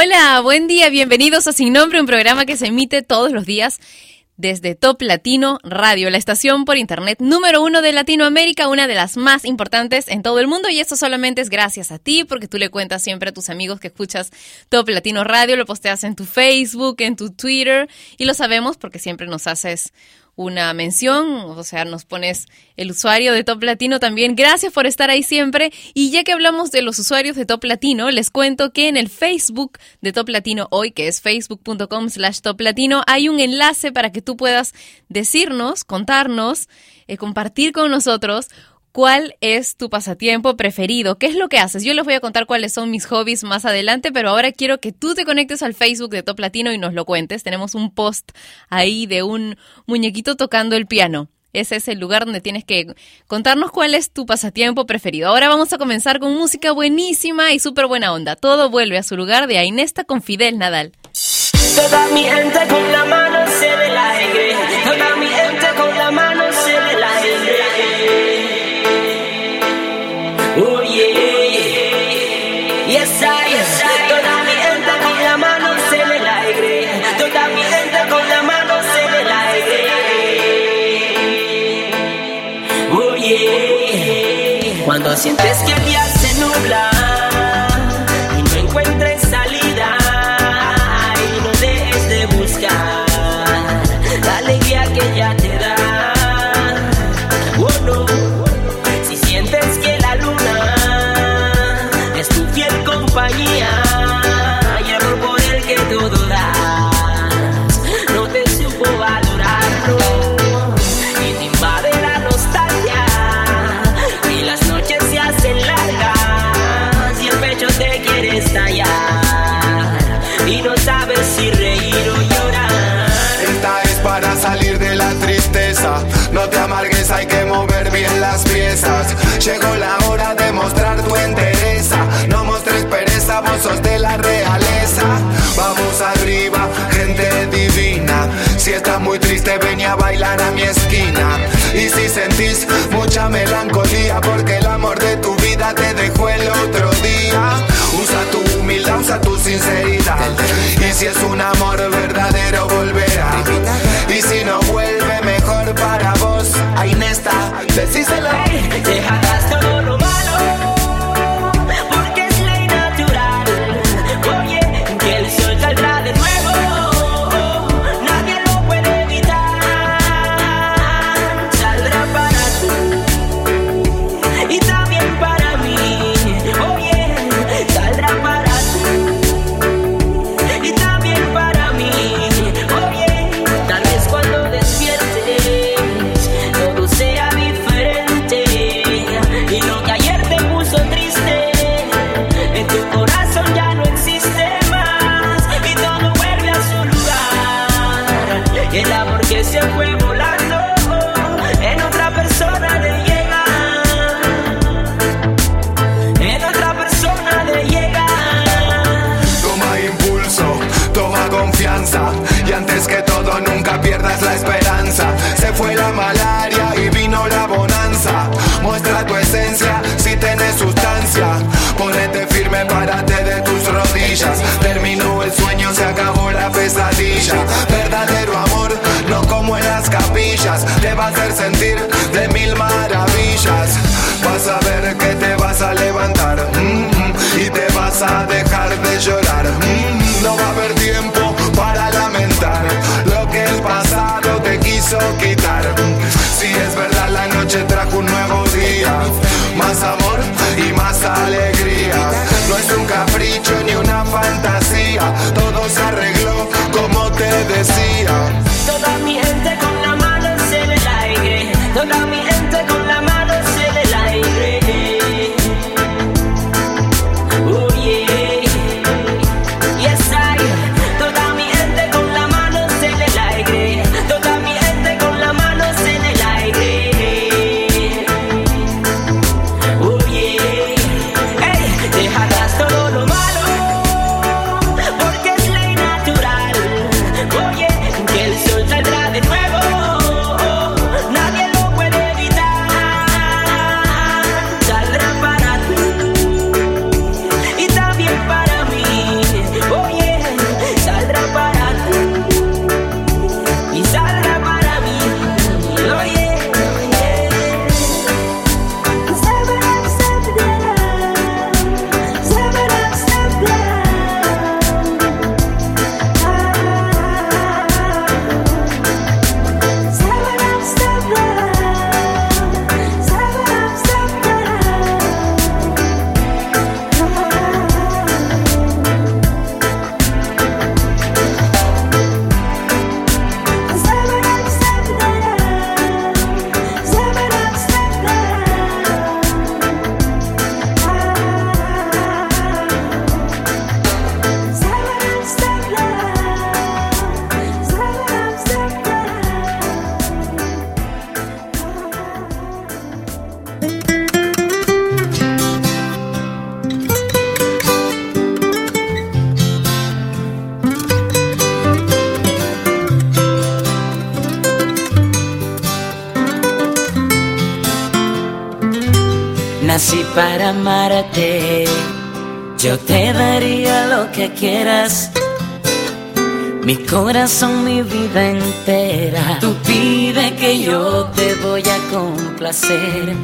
Hola, buen día, bienvenidos a Sin Nombre, un programa que se emite todos los días desde Top Latino Radio, la estación por internet número uno de Latinoamérica, una de las más importantes en todo el mundo. Y esto solamente es gracias a ti, porque tú le cuentas siempre a tus amigos que escuchas Top Latino Radio, lo posteas en tu Facebook, en tu Twitter, y lo sabemos porque siempre nos haces una mención, o sea, nos pones el usuario de Top Latino también. Gracias por estar ahí siempre. Y ya que hablamos de los usuarios de Top Latino, les cuento que en el Facebook de Top Latino hoy, que es facebook.com slash Top Latino, hay un enlace para que tú puedas decirnos, contarnos, eh, compartir con nosotros ¿Cuál es tu pasatiempo preferido? ¿Qué es lo que haces? Yo les voy a contar cuáles son mis hobbies más adelante, pero ahora quiero que tú te conectes al Facebook de Top Latino y nos lo cuentes. Tenemos un post ahí de un muñequito tocando el piano. Ese es el lugar donde tienes que contarnos cuál es tu pasatiempo preferido. Ahora vamos a comenzar con música buenísima y súper buena onda. Todo vuelve a su lugar de Ainesta con Fidel Nadal. Toda mi gente con la mano Cuando sientes que el día se nubla a mi esquina. Y si sentís mucha melancolía, porque el amor de tu vida te dejó el otro día. Usa tu humildad, usa tu sinceridad. Y si es un amor verdadero, volverá. Y si no vuelve, mejor para vos. Ahí está, decíselo. Deja la esperanza. Se fue la malaria y vino la bonanza. Muestra tu esencia si tienes sustancia. Ponete firme, párate de tus rodillas. Terminó el sueño, se acabó la pesadilla. Verdadero amor, no como en las capillas. Te va a hacer sentir de mil maravillas. Vas a ver que te vas a levantar mm, y te vas a dejar de llorar. Mm, no va a haber tiempo quitar. Si es verdad, la noche trajo un nuevo día, más amor y más alegría. No es un capricho ni una fantasía, todo se arregló como te decía. Toda mi gente para amarte. Yo te daría lo que quieras. Mi corazón, mi vida entera. Tú pide que yo te voy a complacer.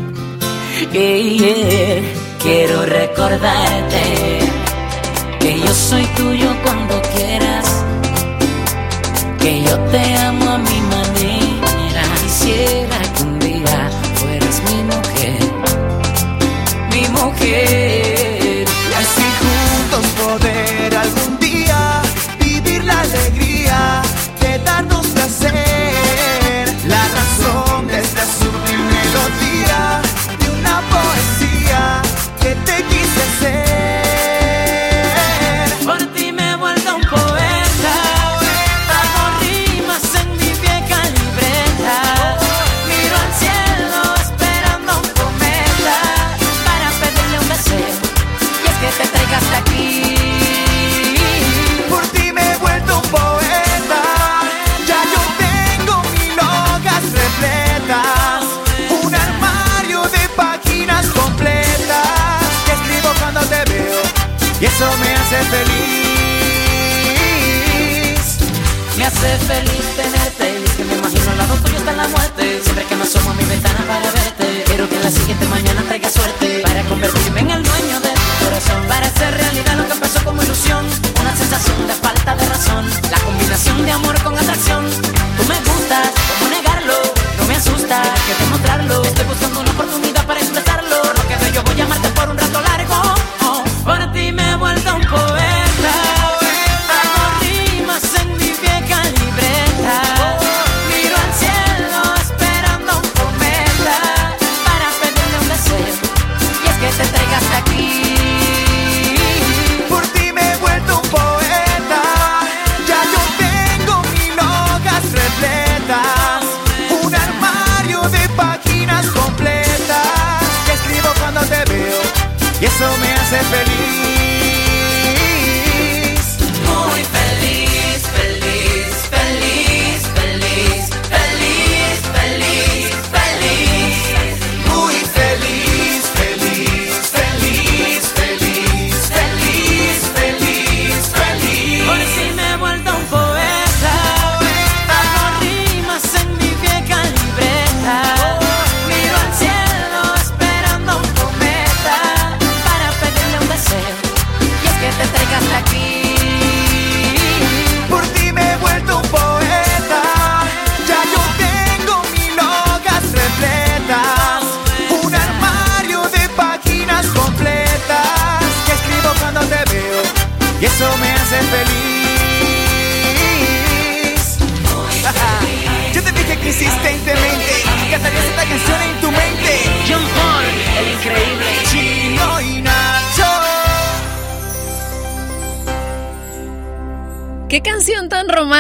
Quiero recordarte que yo soy tuyo cuando quieras. Que yo te amo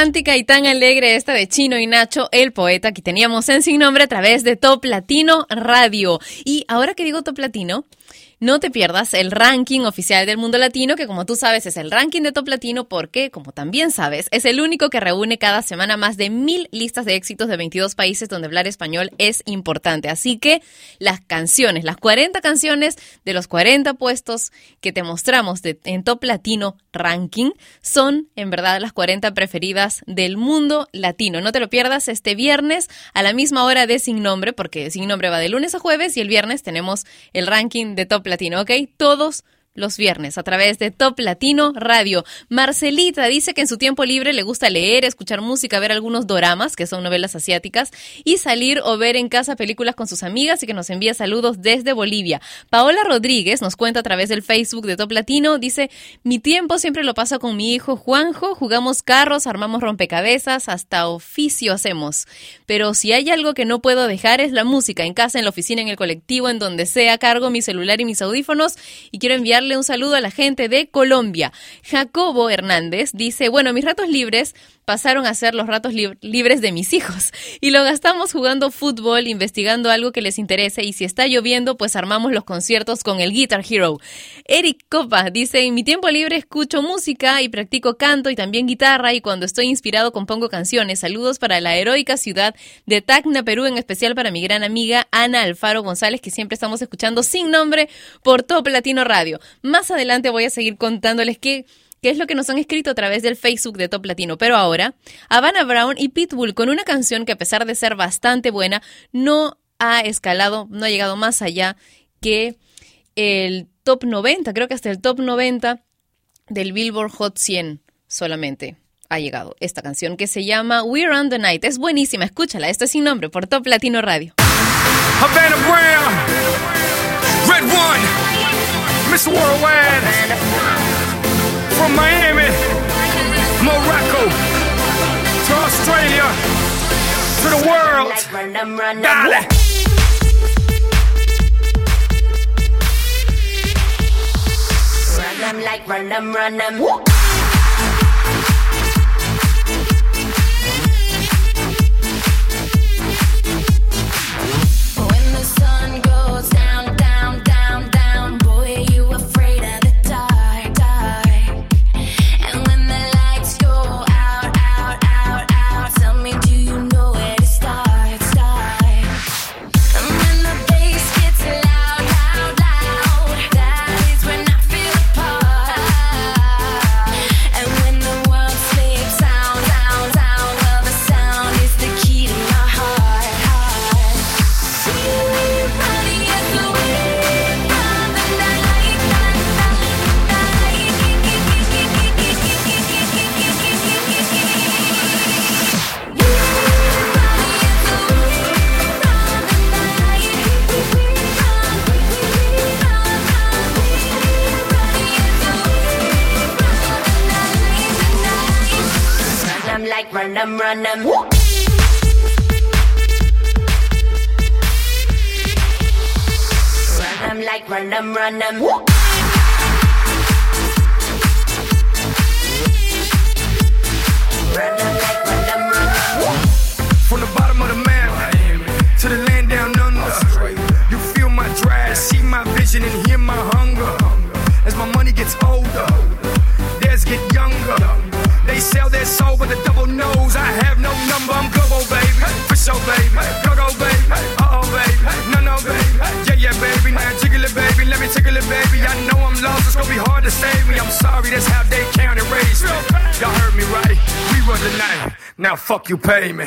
y tan alegre esta de Chino y Nacho, el poeta que teníamos en Sin Nombre a través de Top Latino Radio. Y ahora que digo Top Latino, no te pierdas el ranking oficial del mundo latino, que como tú sabes es el ranking de Top Latino porque, como también sabes, es el único que reúne cada semana más de mil listas de éxitos de 22 países donde hablar español es importante. Así que las canciones, las 40 canciones de los 40 puestos que te mostramos de- en Top Latino Ranking son en verdad las 40 preferidas del mundo latino. No te lo pierdas este viernes a la misma hora de Sin Nombre, porque Sin Nombre va de lunes a jueves y el viernes tenemos el ranking de Top Latino, ¿ok? Todos los viernes a través de Top Latino Radio. Marcelita dice que en su tiempo libre le gusta leer, escuchar música, ver algunos doramas, que son novelas asiáticas, y salir o ver en casa películas con sus amigas y que nos envía saludos desde Bolivia. Paola Rodríguez nos cuenta a través del Facebook de Top Latino, dice, mi tiempo siempre lo paso con mi hijo Juanjo, jugamos carros, armamos rompecabezas, hasta oficio hacemos. Pero si hay algo que no puedo dejar es la música, en casa, en la oficina, en el colectivo, en donde sea, cargo mi celular y mis audífonos y quiero enviarle mandarle un saludo a la gente de Colombia. Jacobo Hernández dice, bueno, mis ratos libres pasaron a ser los ratos libres de mis hijos y lo gastamos jugando fútbol, investigando algo que les interese y si está lloviendo, pues armamos los conciertos con el Guitar Hero. Eric Copa dice, en mi tiempo libre escucho música y practico canto y también guitarra y cuando estoy inspirado compongo canciones. Saludos para la heroica ciudad de Tacna, Perú, en especial para mi gran amiga Ana Alfaro González, que siempre estamos escuchando sin nombre por Top Latino Radio. Más adelante voy a seguir contándoles qué qué es lo que nos han escrito a través del Facebook de Top Latino. Pero ahora, Havana Brown y Pitbull con una canción que a pesar de ser bastante buena, no ha escalado, no ha llegado más allá que el top 90, creo que hasta el top 90 del Billboard Hot 100 solamente ha llegado esta canción que se llama We're on the Night. Es buenísima, escúchala, esto es sin nombre por Top Latino Radio. Brown, Red One, Miss Worldwide. From Miami, Morocco, to Australia, to the world. Dale. Run them like run them, run them. them, like run them, run them. From the bottom of the map to the land down under, you feel my drive, see my vision, and hear my hunger. As my money gets older, theirs get younger. They sell their soul with a double nose. I have no number, I'm global, baby. For sure, baby. Save me. I'm sorry, that's how they count and raise me. Y'all heard me right. We run the night. Now fuck you, pay me.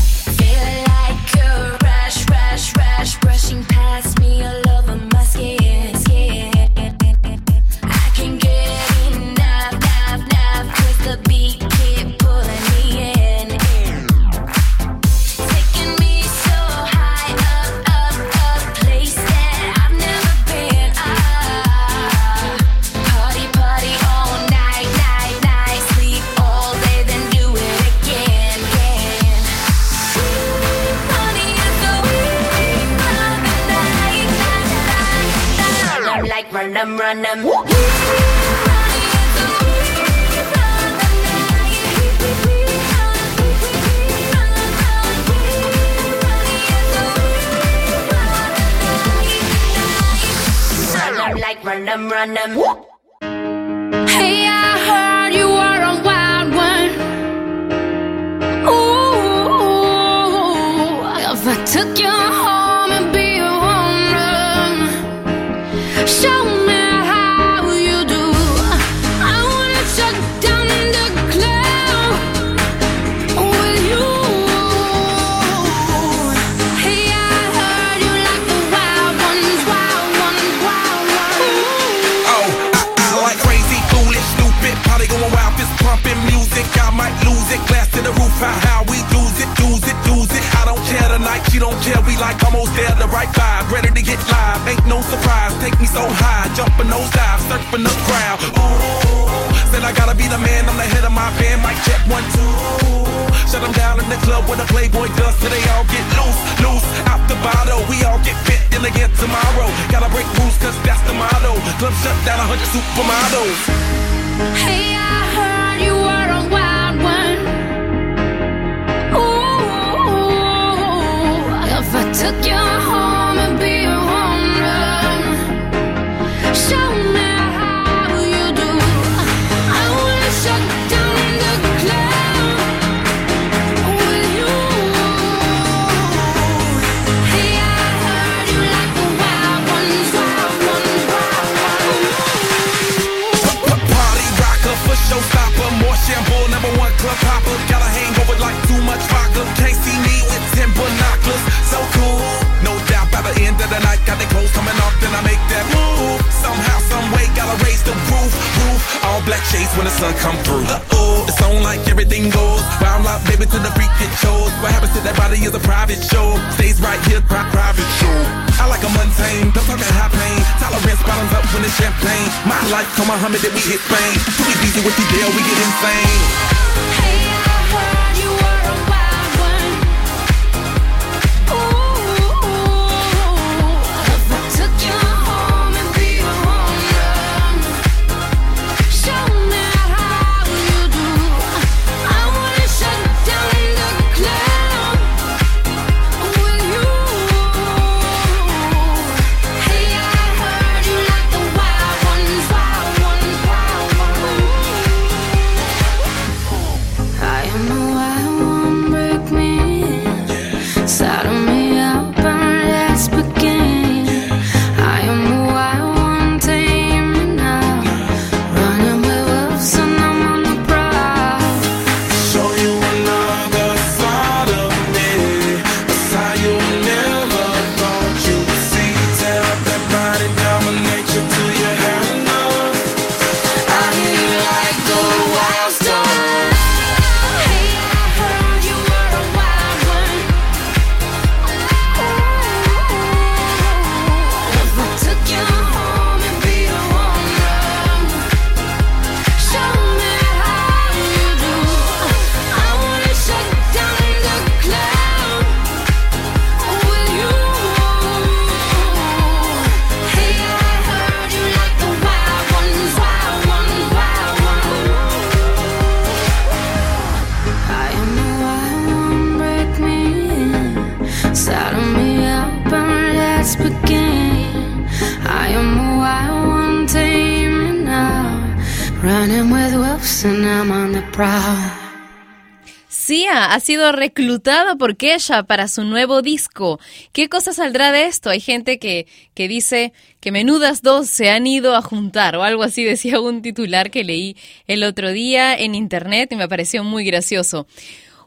sido reclutada por Kesha para su nuevo disco. ¿Qué cosa saldrá de esto? Hay gente que, que dice que menudas dos se han ido a juntar o algo así decía un titular que leí el otro día en internet y me pareció muy gracioso.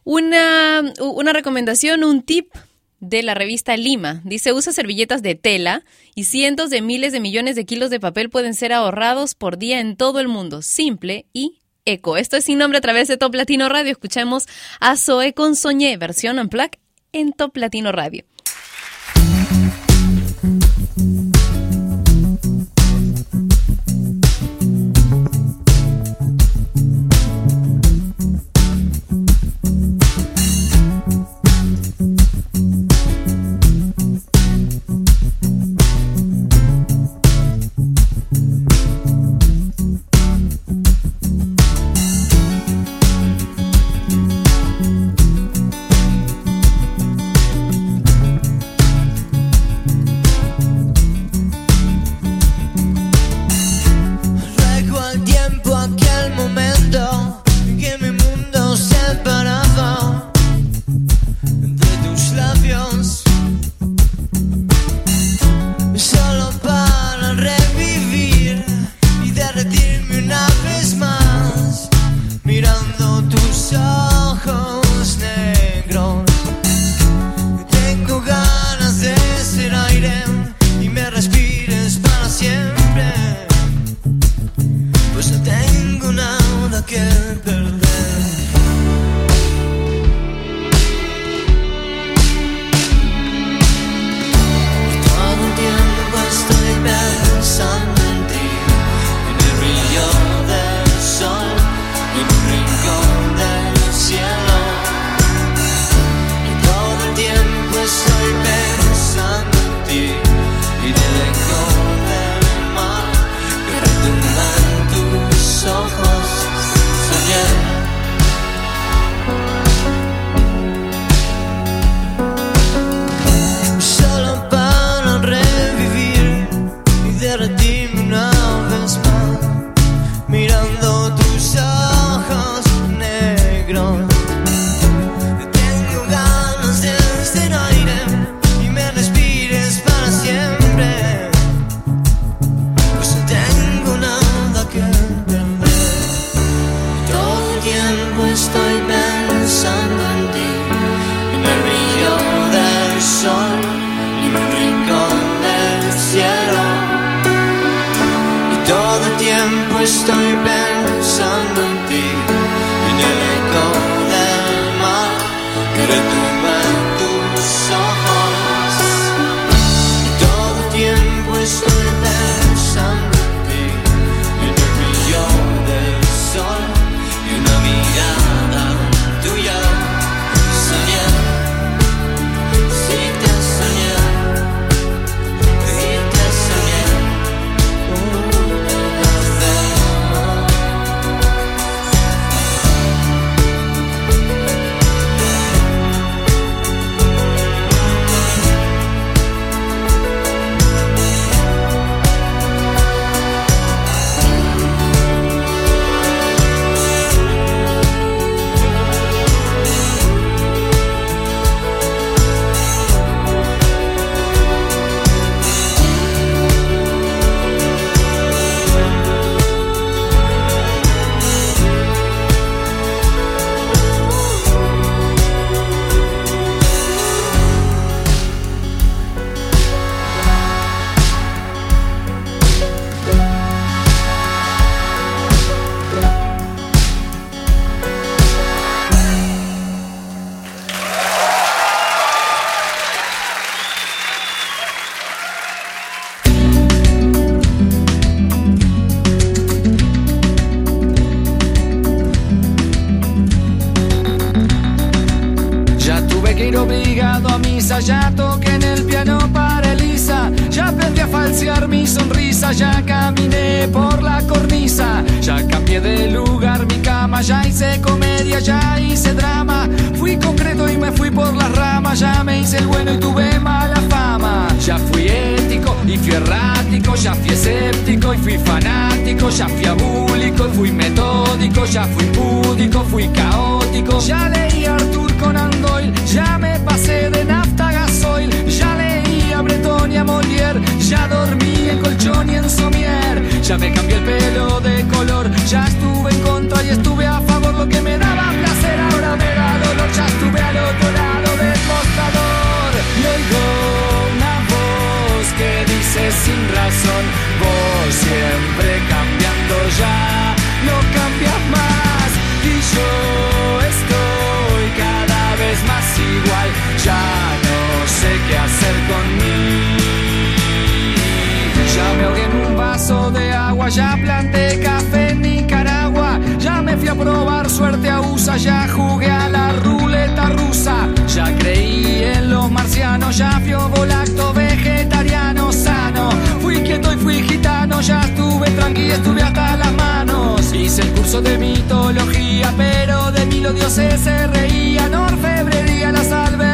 Una, una recomendación, un tip de la revista Lima. Dice, usa servilletas de tela y cientos de miles de millones de kilos de papel pueden ser ahorrados por día en todo el mundo. Simple y Eco. Esto es sin nombre a través de Top Latino Radio. Escuchamos a Zoe con Soñé, versión Unplugged en Top Latino Radio. Todo el tiempo el bueno y tuve mala fama, ya fui ético y fui errático, ya fui escéptico y fui fanático, ya fui abúlico y fui metódico, ya fui púdico, fui caótico, ya leí a Arthur Conan Doyle, ya me pasé de nafta gasoil, ya leí a Breton y a Molière, ya dormí en colchón y en somier, ya me cambié el pelo de color, ya estuve vos siempre cambiando ya, no cambias más. Y yo estoy cada vez más igual, ya no sé qué hacer conmigo. Ya me ahogué en un vaso de agua, ya planté café en Nicaragua, ya me fui a probar suerte a USA, ya jugué a la ruleta rusa, ya creí en los marcianos, ya fui volacto vegetariano fui quieto y fui gitano, ya estuve tranquilo, estuve hasta las manos, hice el curso de mitología, pero de mí los dioses se reían, orfebrería, la salve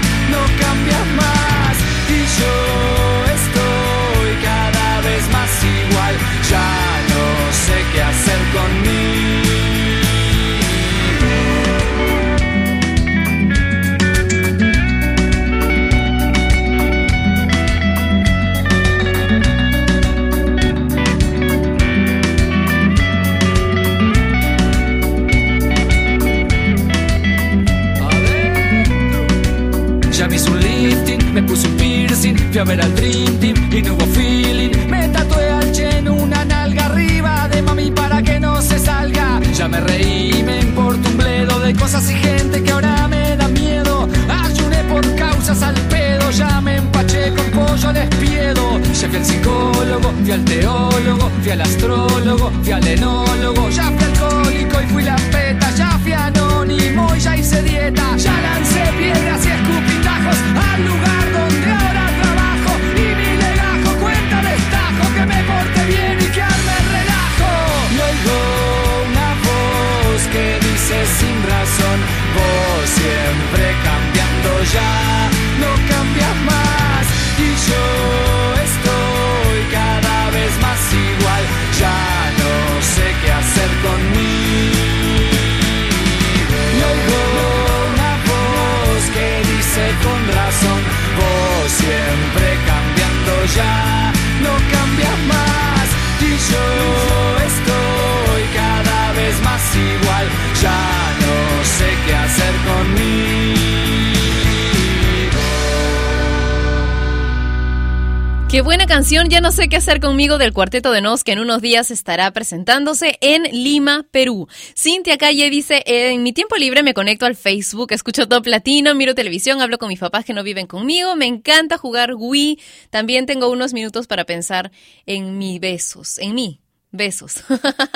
ya no sé qué hacer conmigo del Cuarteto de Nos que en unos días estará presentándose en Lima, Perú. Cintia Calle dice, en mi tiempo libre me conecto al Facebook, escucho Top Latino, miro televisión, hablo con mis papás que no viven conmigo, me encanta jugar Wii, también tengo unos minutos para pensar en mis besos, en mí. Besos.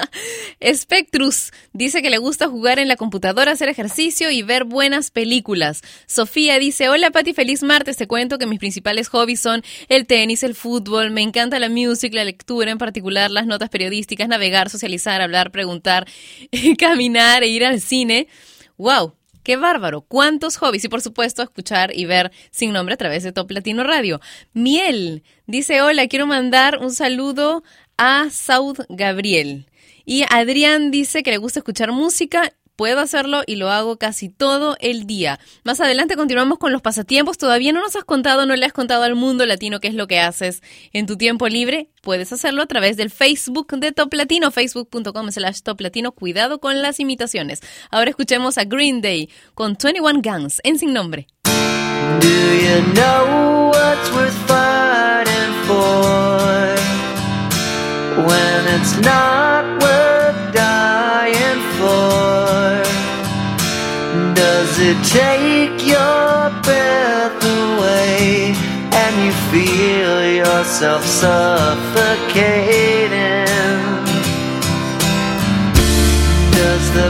Spectrus dice que le gusta jugar en la computadora, hacer ejercicio y ver buenas películas. Sofía dice, hola Pati, feliz martes. Te cuento que mis principales hobbies son el tenis, el fútbol, me encanta la música, la lectura, en particular las notas periodísticas, navegar, socializar, hablar, preguntar, caminar e ir al cine. ¡Wow! ¡Qué bárbaro! ¿Cuántos hobbies? Y por supuesto, escuchar y ver sin nombre a través de Top Latino Radio. Miel dice, hola, quiero mandar un saludo a Saud Gabriel. Y Adrián dice que le gusta escuchar música. Puedo hacerlo y lo hago casi todo el día. Más adelante continuamos con los pasatiempos. Todavía no nos has contado, no le has contado al mundo latino qué es lo que haces en tu tiempo libre. Puedes hacerlo a través del Facebook de Top Latino, facebook.com slash Top Latino. Cuidado con las imitaciones. Ahora escuchemos a Green Day con 21 Guns en Sin Nombre. Do you know what's worth fighting for when it's not worth dying for? Does it take your breath away and you feel yourself suffocating? Does the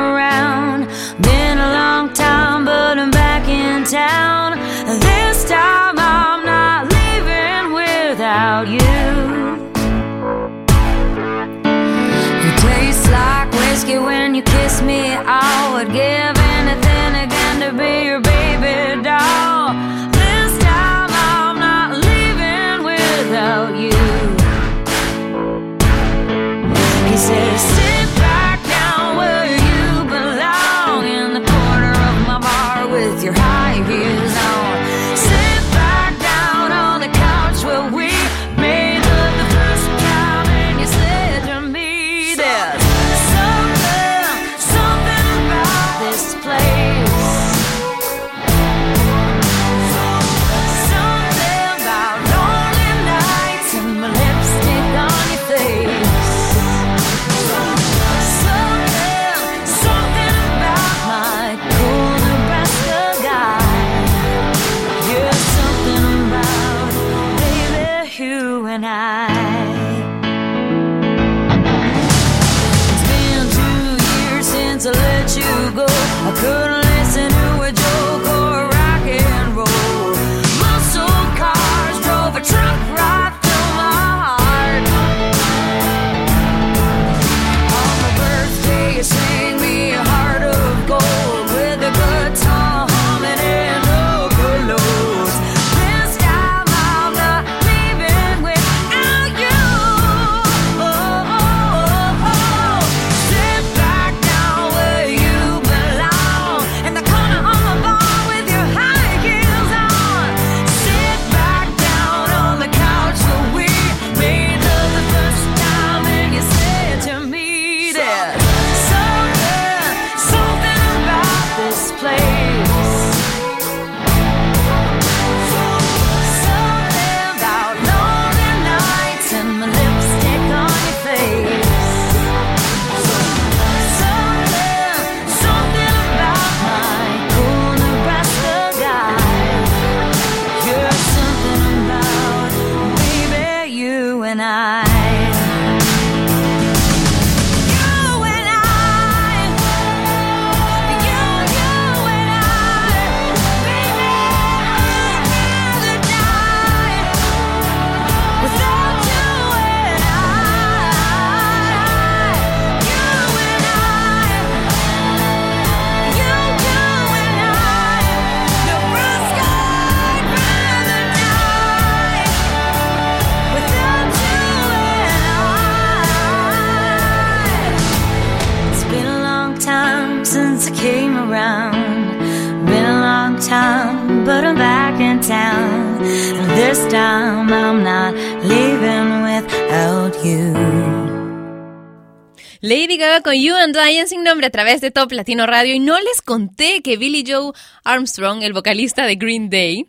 Con You and Dying sin nombre a través de Top Latino Radio y no les conté que Billy Joe Armstrong, el vocalista de Green Day,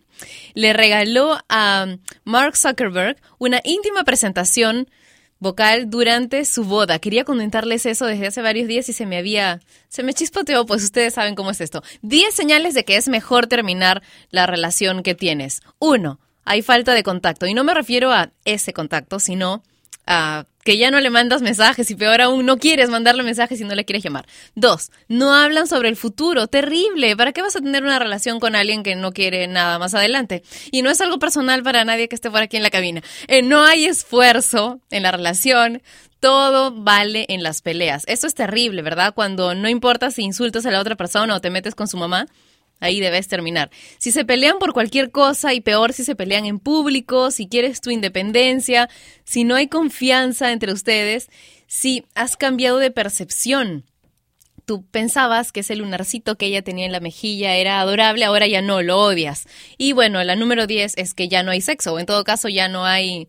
le regaló a Mark Zuckerberg una íntima presentación vocal durante su boda. Quería comentarles eso desde hace varios días y se me había, se me chispoteó, pues ustedes saben cómo es esto. 10 señales de que es mejor terminar la relación que tienes. Uno, hay falta de contacto y no me refiero a ese contacto, sino a que ya no le mandas mensajes y peor aún, no quieres mandarle mensajes y no le quieres llamar. Dos, no hablan sobre el futuro. Terrible. ¿Para qué vas a tener una relación con alguien que no quiere nada más adelante? Y no es algo personal para nadie que esté por aquí en la cabina. Eh, no hay esfuerzo en la relación. Todo vale en las peleas. Eso es terrible, ¿verdad? Cuando no importa si insultas a la otra persona o te metes con su mamá, Ahí debes terminar. Si se pelean por cualquier cosa y peor si se pelean en público, si quieres tu independencia, si no hay confianza entre ustedes, si has cambiado de percepción. Tú pensabas que ese lunarcito que ella tenía en la mejilla era adorable, ahora ya no, lo odias. Y bueno, la número 10 es que ya no hay sexo, o en todo caso ya no hay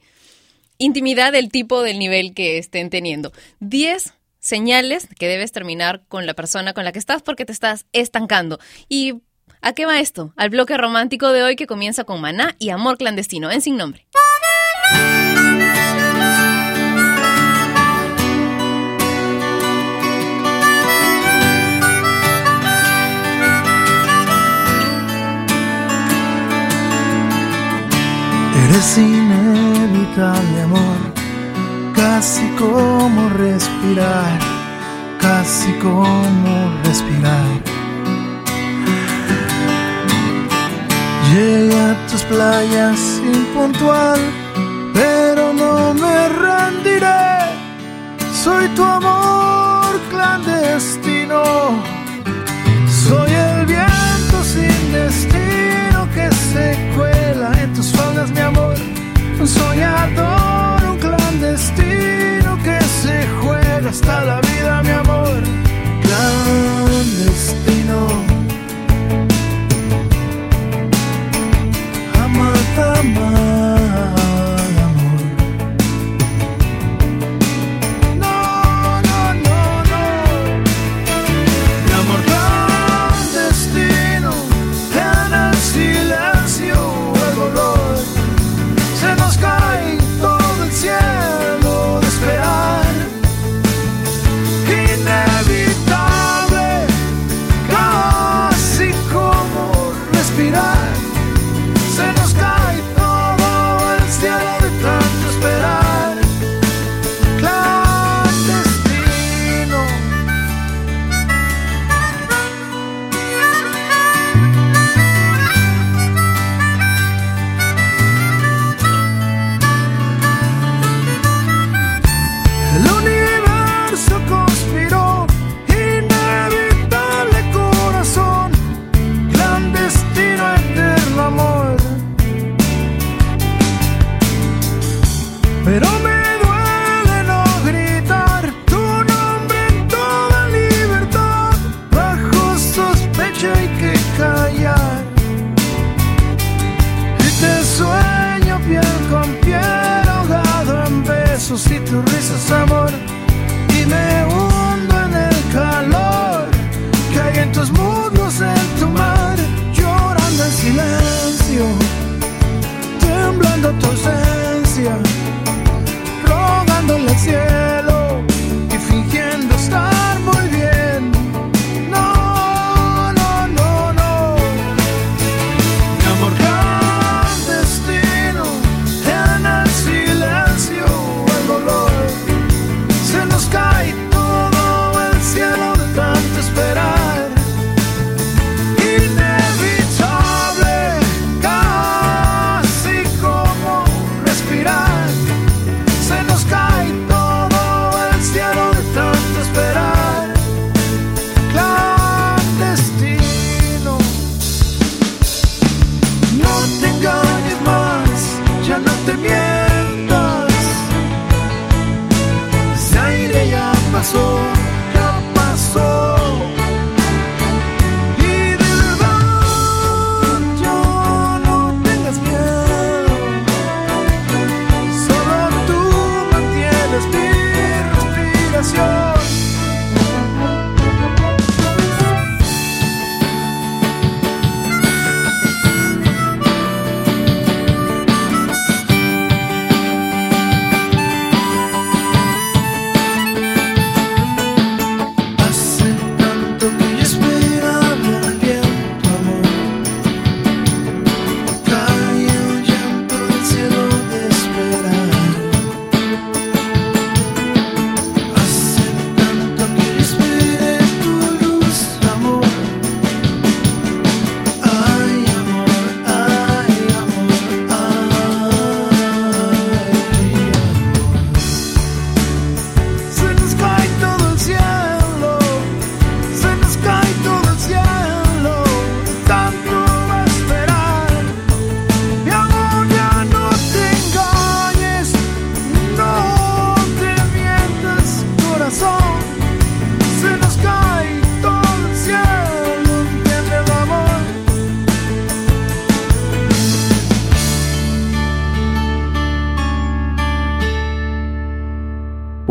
intimidad del tipo del nivel que estén teniendo. 10 señales que debes terminar con la persona con la que estás porque te estás estancando. Y ¿A qué va esto? Al bloque romántico de hoy que comienza con Maná y Amor Clandestino, en Sin Nombre. Eres inevitable, amor, casi como respirar, casi como respirar. Llegué a tus playas impuntual, pero no me rendiré. Soy tu amor clandestino. Soy el viento sin destino que se cuela en tus faldas, mi amor. Un soñador, un clandestino que se juega hasta la vida, mi amor.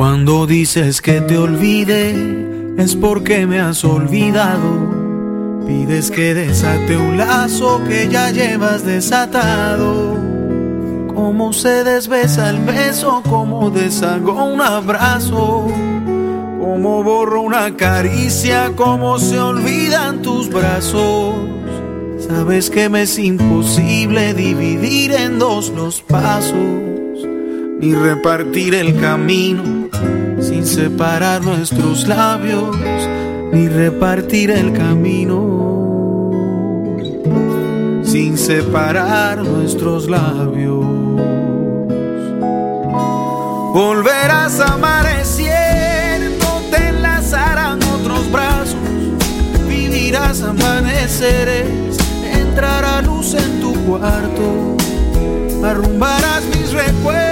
Cuando dices que te olvide, es porque me has olvidado. Pides que desate un lazo que ya llevas desatado. Cómo se desbesa el beso, cómo deshago un abrazo. Cómo borro una caricia, cómo se olvidan tus brazos. Sabes que me es imposible dividir en dos los pasos, ni repartir el camino sin separar nuestros labios, ni repartir el camino sin separar nuestros labios. Volverás a amanecer, no te enlazarán otros brazos, vivirás amaneceres, entrará luz en tu cuarto, arrumbarás mis recuerdos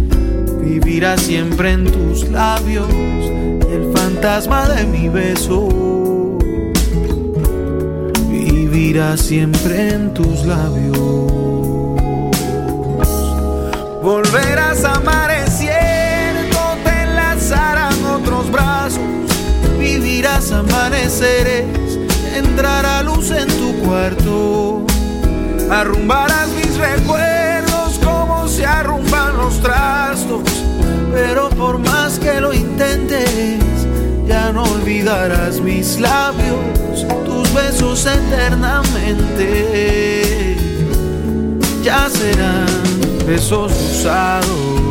vivirá siempre en tus labios. Y el fantasma de mi beso vivirá siempre en tus labios. Volverás a amanecer, no te enlazarán otros brazos. Vivirás amaneceres, entrará luz en tu cuarto. Arrumbarás mis recuerdos como se arrumban los trastos. Pero por más que lo intentes, ya no olvidarás mis labios, tus besos eternamente. Ya serán besos usados.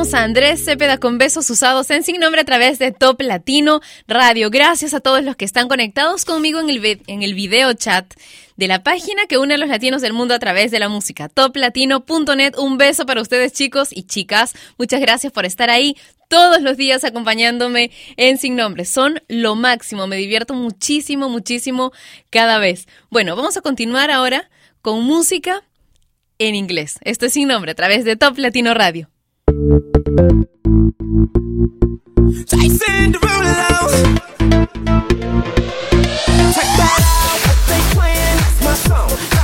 A Andrés Cepeda con besos usados en sin nombre a través de Top Latino Radio. Gracias a todos los que están conectados conmigo en el, en el video chat de la página que une a los latinos del mundo a través de la música. toplatino.net. Un beso para ustedes chicos y chicas. Muchas gracias por estar ahí todos los días acompañándome en Sin Nombre. Son lo máximo. Me divierto muchísimo, muchísimo cada vez. Bueno, vamos a continuar ahora con música en inglés. Esto es Sin Nombre a través de Top Latino Radio. Tyson Derulo. Check that out, what they playing? That's my song.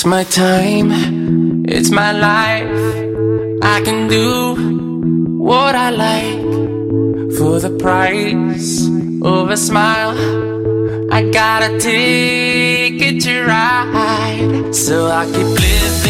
It's my time, it's my life. I can do what I like for the price of a smile. I gotta take it to ride, so I keep living.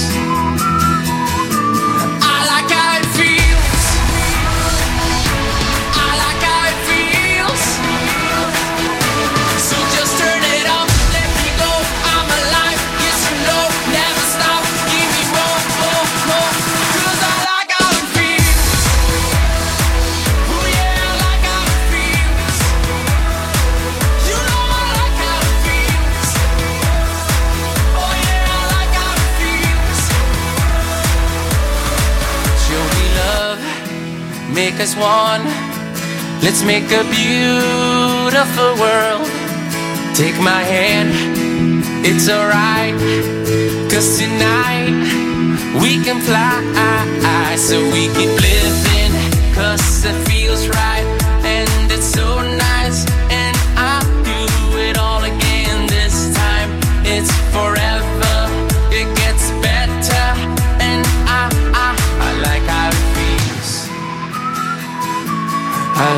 make us one. Let's make a beautiful world. Take my hand, it's alright. Cause tonight we can fly so we keep living, cause it feels right.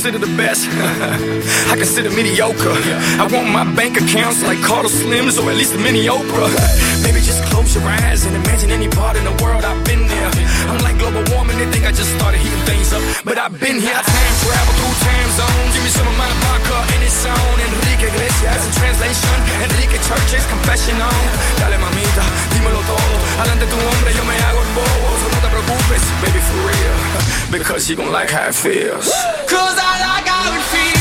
Consider the best. I consider mediocre. I want my bank accounts like Carlos Slims or at least a mini Oprah. Baby, just close your eyes and imagine any part in the world I've been there. I'm like global warming, they think I just started heating things up. But I've been here, I time travel through time zones. Give me some of my vodka in its own. Enrique Iglesias in translation. Enrique Church's confession on. Dale mamita, dímelo todo. Adelante tu hombre, yo me hago el bobo. So no te preocupes, baby, for real. Because you gon' like how it feels. Cause I like how it feels.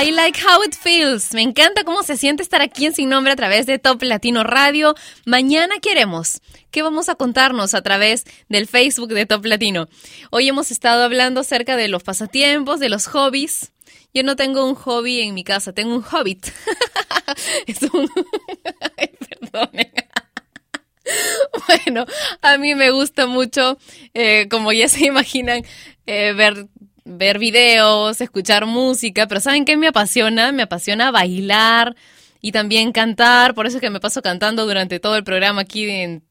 I like how it feels. Me encanta cómo se siente estar aquí en Sin Nombre a través de Top Latino Radio. Mañana queremos. ¿Qué vamos a contarnos a través del Facebook de Top Latino? Hoy hemos estado hablando acerca de los pasatiempos, de los hobbies. Yo no tengo un hobby en mi casa, tengo un hobbit. es un... Ay. Bueno, a mí me gusta mucho, eh, como ya se imaginan, eh, ver, ver videos, escuchar música, pero ¿saben qué me apasiona? Me apasiona bailar y también cantar, por eso es que me paso cantando durante todo el programa aquí en,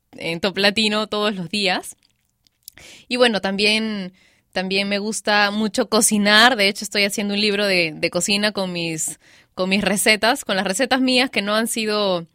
Top Latino todos los días. Y bueno, también, también me gusta mucho cocinar, de hecho estoy haciendo un libro de, de cocina con mis, con mis recetas, con las recetas mías que no han sido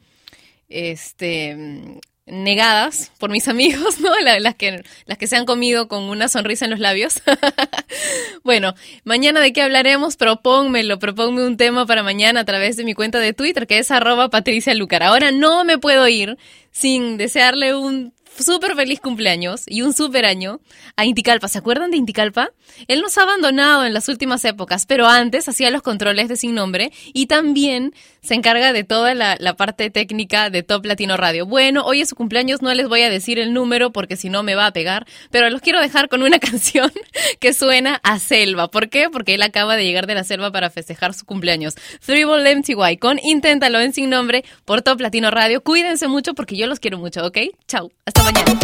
este negadas por mis amigos, ¿no? La- Las que, las que se han comido con una sonrisa en los labios. bueno, mañana de qué hablaremos, propónmelo, propónme un tema para mañana a través de mi cuenta de Twitter, que es arroba Patricia Lucar. Ahora no me puedo ir sin desearle un súper feliz cumpleaños y un súper año a Inticalpa. ¿Se acuerdan de Inticalpa? Él nos ha abandonado en las últimas épocas, pero antes hacía los controles de Sin Nombre y también se encarga de toda la, parte técnica de Top Latino Radio. Bueno, hoy es su cumpleaños, no les voy a decir el número porque si no me va a pegar, pero los quiero dejar con una canción que suena a selva. ¿Por qué? Porque él acaba de llegar de la selva para festejar su cumpleaños. Three Ball MTY con Inténtalo en Sin Nombre por Top Latino Radio. Cuídense mucho porque yo los quiero mucho, ¿ok? Chau, hasta mañana.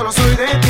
Inténtalo, que solo